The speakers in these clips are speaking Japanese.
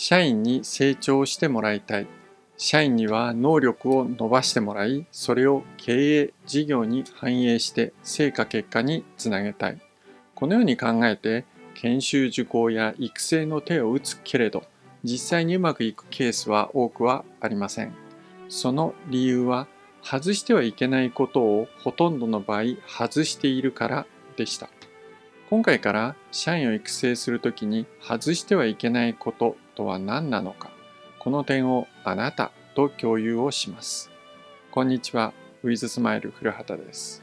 社員に成長してもらいたい。社員には能力を伸ばしてもらい、それを経営事業に反映して成果結果につなげたい。このように考えて、研修受講や育成の手を打つけれど、実際にうまくいくケースは多くはありません。その理由は、外してはいけないことをほとんどの場合外しているからでした。今回から社員を育成するときに外してはいけないこととは何なのか、この点をあなたと共有をします。こんにちは、ウィズスマイル古畑です。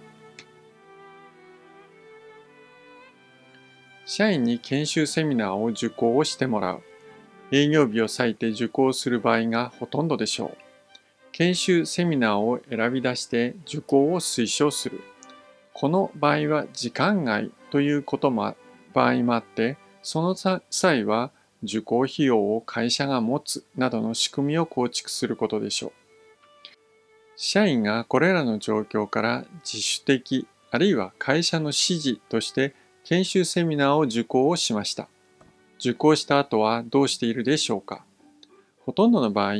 社員に研修セミナーを受講をしてもらう。営業日を割いて受講する場合がほとんどでしょう。研修セミナーを選び出して受講を推奨する。この場合は時間外ということも場合もあって、その際は受講費用を会社が持つなどの仕組みを構築することでしょう。社員がこれらの状況から自主的あるいは会社の指示として研修セミナーを受講をしました。受講した後はどうしているでしょうかほとんどの場合、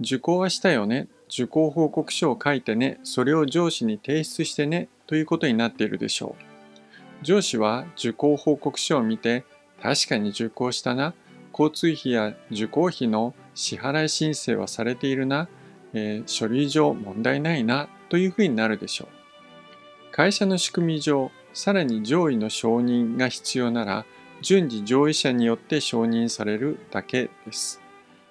受講はしたよね、受講報告書を書いてね、それを上司に提出してねということになっているでしょう。上司は受講報告書を見て、確かに受講したな、交通費や受講費の支払い申請はされているな、えー、書類上問題ないなというふうになるでしょう。会社の仕組み上、さらに上位の承認が必要なら、順次上位者によって承認されるだけです。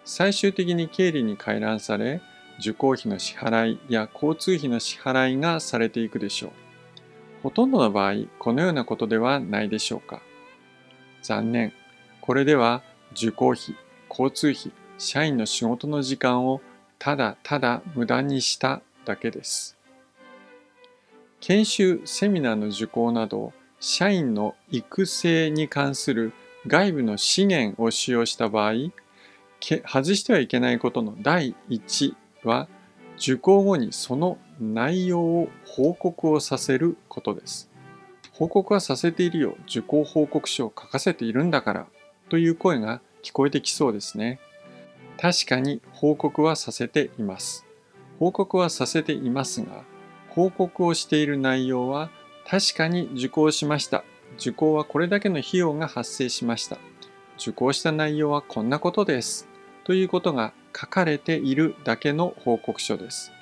最終的に経理に回覧され、受講費の支払いや交通費の支払いがされていくでしょう。ほとんどの場合、このようなことではないでしょうか。残念。これでは受講費、交通費、社員の仕事の時間をただただ無駄にしただけです。研修、セミナーの受講など、社員の育成に関する外部の資源を使用した場合、外してはいけないことの第1は、受講後にその内容を報告をさせることです。報告はさせているよ。受講報告書を書かせているんだからという声が聞こえてきそうですね。確かに報告はさせています。報告はさせていますが、報告をしている内容は確かに受講しました。受講はこれだけの費用が発生しました。受講した内容はこんなことです。ということが書かれているだけの報告書です。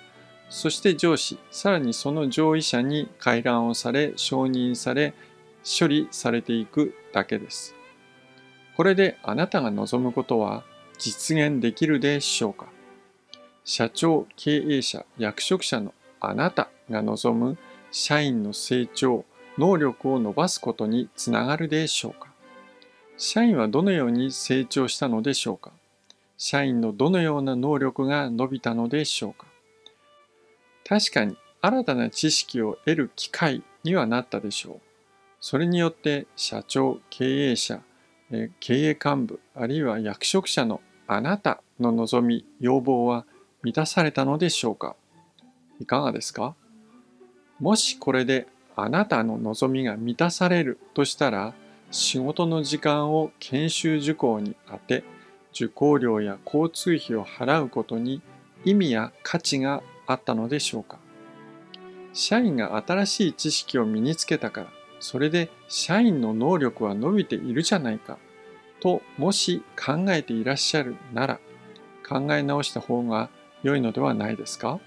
そして上司、さらにその上位者に回覧をされ、承認され、処理されていくだけです。これであなたが望むことは実現できるでしょうか？社長、経営者、役職者のあなたが望む社員の成長、能力を伸ばすことにつながるでしょうか？社員はどのように成長したのでしょうか？社員のどのような能力が伸びたのでしょうか？確かに新たな知識を得る機会にはなったでしょう。それによって社長、経営者、経営幹部あるいは役職者のあなたの望み要望は満たされたのでしょうか？いかがですか？もしこれであなたの望みが満たされるとしたら仕事の時間を研修受講に充て受講料や交通費を払うことに意味や価値があったのでしょうか？社員が新しい知識を身につけたからそれで社員の能力は伸びているじゃないか。ともし考えていらっしゃるなら考え直した方が良いのではないですか？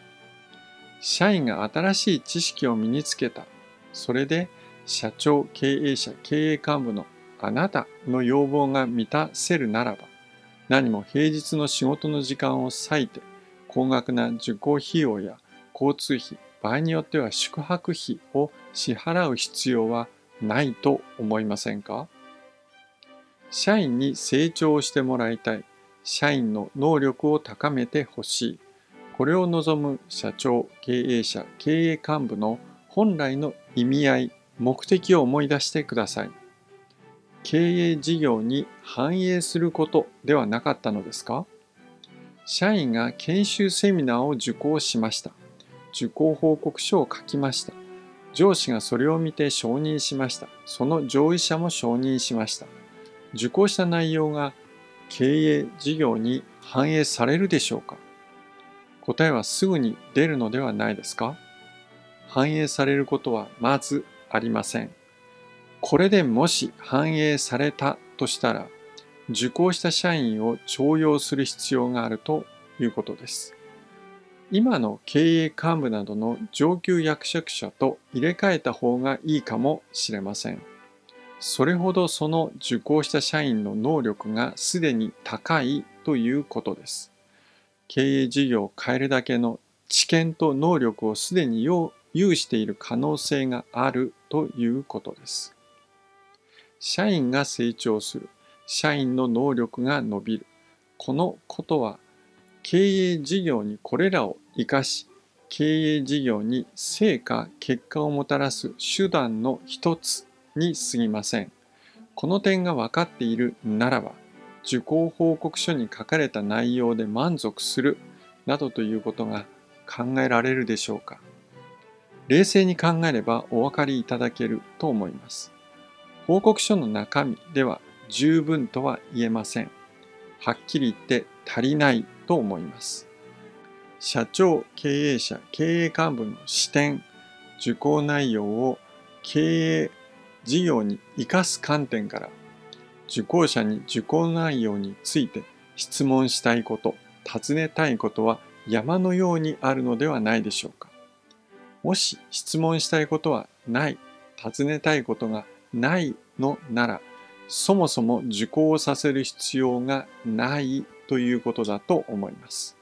社員が新しい知識を身につけた。それで社長、経営者、経営幹部のあなたの要望が満たせるならば何も平日の仕事の時間を割いて高額な受講費用や交通費場合によっては宿泊費を支払う必要はないと思いませんか？社員に成長してもらいたい。社員の能力を高めてほしい。これを望む社長、経営者、経営幹部の本来の意味合い、目的を思い出してください。経営事業に反映することではなかったのですか？社員が研修セミナーを受講しました。受講報告書を書きました。上司がそれを見て承認しました。その上位者も承認しました。受講した内容が経営事業に反映されるでしょうか？答えはすぐに出るのではないですか？反映されることはまずありません。これでもし反映されたとしたら、受講した社員を重用する必要があるということです。今の経営幹部などの上級役職者と入れ替えた方がいいかもしれません。それほどその受講した社員の能力がすでに高いということです。経営事業を変えるだけの知見と能力をすでに有している可能性があるということです。社員が成長する。社員の能力が伸びる。このことは経営事業にこれらを生かし、経営事業に成果、結果をもたらす手段の一つに過ぎません。この点が分かっているならば、受講報告書に書かれた内容で満足するなどということが考えられるでしょうか。冷静に考えればお分かりいただけると思います。報告書の中身では十分とは言えません。はっきり言って足りないと思います。社長、経営者、経営幹部の視点、受講内容を経営事業に生かす観点から受講者に受講内容について質問したいこと、尋ねたいことは山のようにあるのではないでしょうか。もし質問したいことはない、尋ねたいことがないのなら、そもそも受講させる必要がないということだと思います。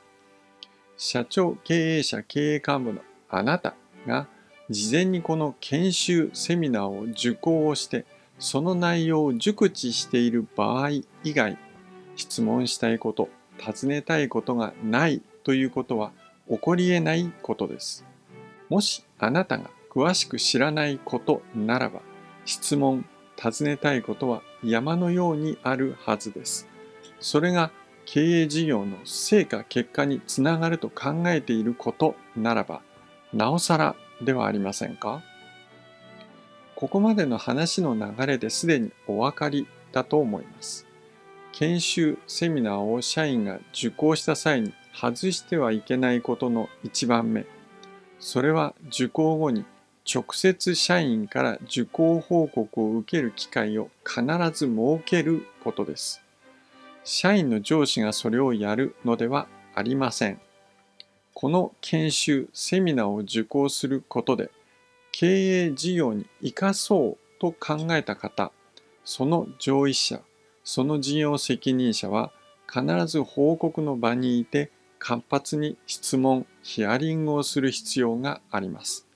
社長、経営者、経営幹部のあなたが事前にこの研修セミナーを受講をしてその内容を熟知している場合以外質問したいこと尋ねたいことがないということは起こり得ないことです。もしあなたが詳しく知らないことならば質問尋ねたいことは山のようにあるはずです。それが経営事業の成果結果につながると考えていることならばなおさらではありませんか？ここまでの話の流れですでにお分かりだと思います。研修セミナーを社員が受講した際に外してはいけないことの1番目それは受講後に直接社員から受講報告を受ける機会を必ず設けることです。社員の上司がそれをやるのではありません。この研修、セミナーを受講することで、経営事業に生かそうと考えた方、その上位者、その事業責任者は必ず報告の場にいて活発に質問、ヒアリングをする必要があります。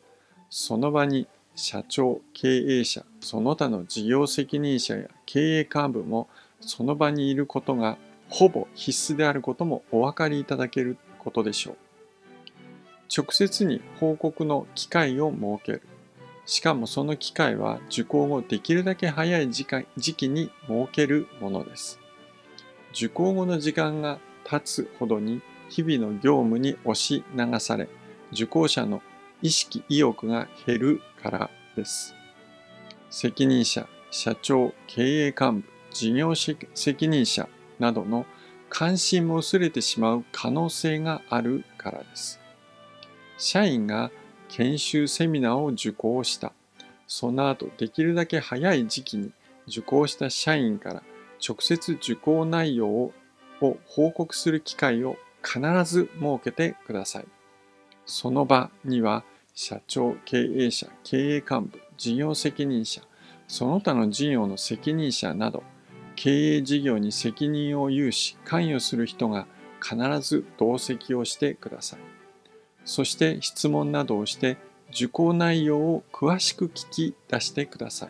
その場に社長、経営者、その他の事業責任者や経営幹部もその場にいることがほぼ必須であることもお分かりいただけることでしょう。直接に報告の機会を設ける。しかもその機会は受講後できるだけ早い時期に設けるものです。受講後の時間が経つほどに日々の業務に押し流され、受講者の意識、意欲が減るからです。責任者、社長、経営幹部、事業責任者などの関心も薄れてしまう可能性があるからです。社員が研修セミナーを受講した。その後、できるだけ早い時期に受講した社員から直接受講内容を報告する機会を必ず設けてください。その場には社長、経営者、経営幹部、事業責任者、その他の事業の責任者など経営事業に責任を有し関与する人が必ず同席をしてください。そして質問などをして受講内容を詳しく聞き出してください。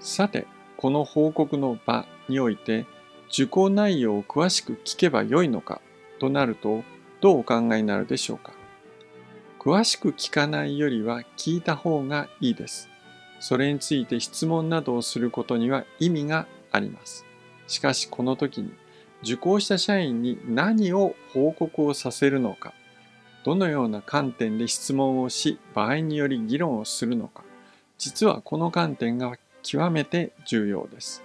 さて、この報告の場において受講内容を詳しく聞けばよいのかとなるとどうお考えになるでしょうか詳しく聞かないよりは聞いた方がいいです。それについて質問などをすることには意味があります。しかしこの時に受講した社員に何を報告をさせるのか、どのような観点で質問をし、場合により議論をするのか、実はこの観点が極めて重要です。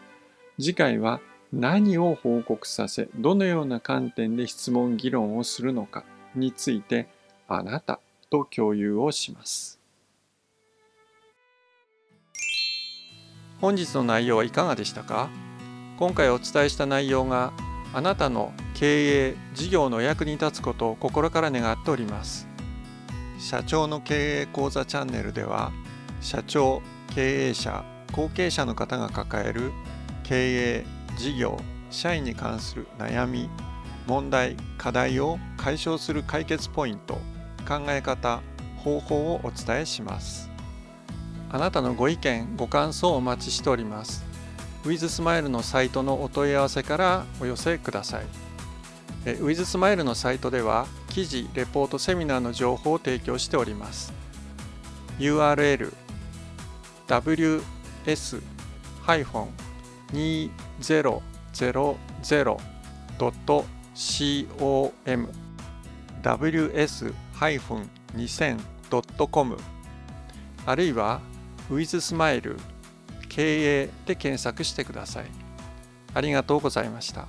次回は何を報告させどのような観点で質問議論をするのかについてあなたと共有をします。本日の内容はいかがでしたか？今回お伝えした内容があなたの経営事業の役に立つことを心から願っております。社長の経営講座チャンネルでは社長経営者後継者の方が抱える経営事業社員に関する悩み問題課題を解消する解決ポイント考え方方法をお伝えします。あなたのご意見ご感想をお待ちしております。ウィズスマイルのサイトのお問い合わせからお寄せください。ウィズスマイルのサイトでは記事レポートセミナーの情報を提供しております。URL ws-2000.com ws-2000.com あるいは withsmile.com 経営で検索してください。ありがとうございました。